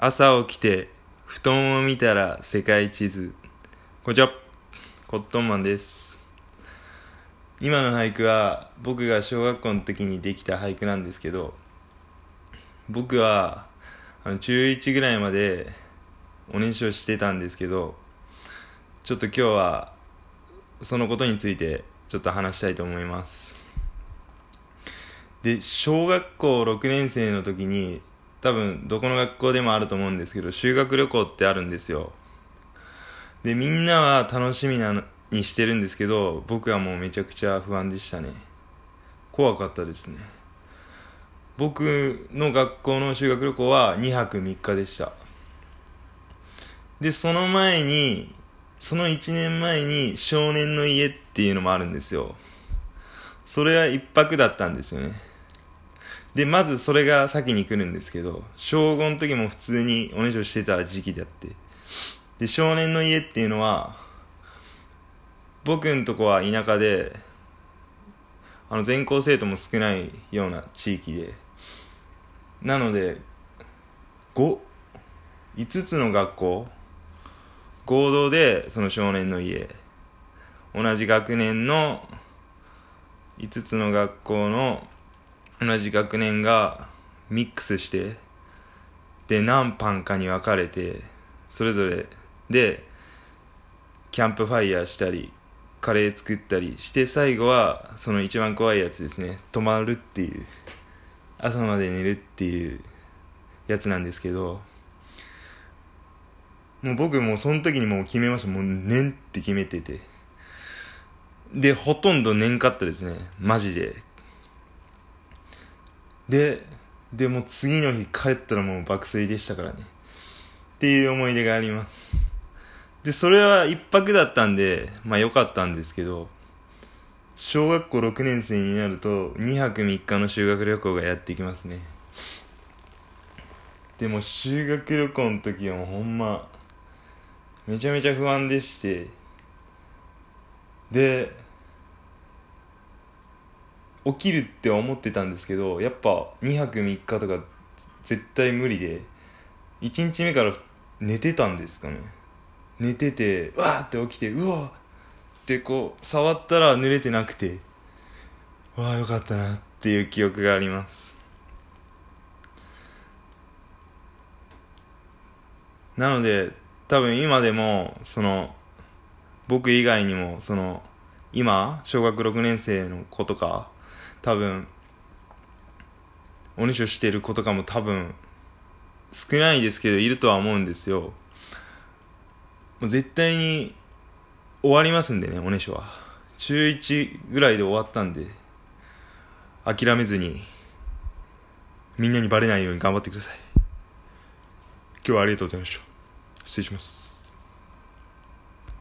朝起きて布団を見たら世界地図。こんにちはコットンマンです。今の俳句は僕が小学校の時にできた俳句なんですけど僕はあの中1ぐらいまでおねしょしてたんですけどちょっと今日はそのことについてちょっと話したいと思います。で小学校6年生の時に多分どこの学校でもあると思うんですけど修学旅行ってあるんですよ。でみんなは楽しみなのにしてるんですけど僕はもうめちゃくちゃ不安でしたね。怖かったですね。僕の学校の修学旅行は2泊3日でした。でその前にその1年前に少年の家っていうのもあるんですよ。それは1泊だったんですよね。でまずそれが先に来るんですけど小5の時も普通におねしょしてた時期であって。で少年の家っていうのは僕んとこは田舎であの全校生徒も少ないような地域で。なので5 5つの学校合同でその少年の家。同じ学年の5つの学校の同じ学年がミックスしてで何班かに分かれてそれぞれでキャンプファイヤーしたりカレー作ったりして最後はその一番怖いやつですね。泊まるっていう。朝まで寝るっていうやつなんですけどもう僕もうその時にもう決めました。もう寝んって決めてて。でほとんど寝んかったですね。マジで。ででも次の日帰ったらもう爆睡でしたからね。っていう思い出があります。でそれは一泊だったんでまあ良かったんですけど小学校6年生になると2泊3日の修学旅行がやってきますね。でも修学旅行の時はもうほんまめちゃめちゃ不安でしてで起きるって思ってたんですけどやっぱ2泊3日とか絶対無理で1日目から寝てたんですかね。寝ててわーって起きてうわってこう触ったら濡れてなくてわあよかったなっていう記憶があります。なので多分今でもその僕以外にもその今小学6年生の子とか多分おねしょしてる子とかも多分少ないですけどいるとは思うんですよ。もう絶対に終わりますんでねおねしょは。中1ぐらいで終わったんで諦めずにみんなにバレないように頑張ってください。今日はありがとうございました。失礼します。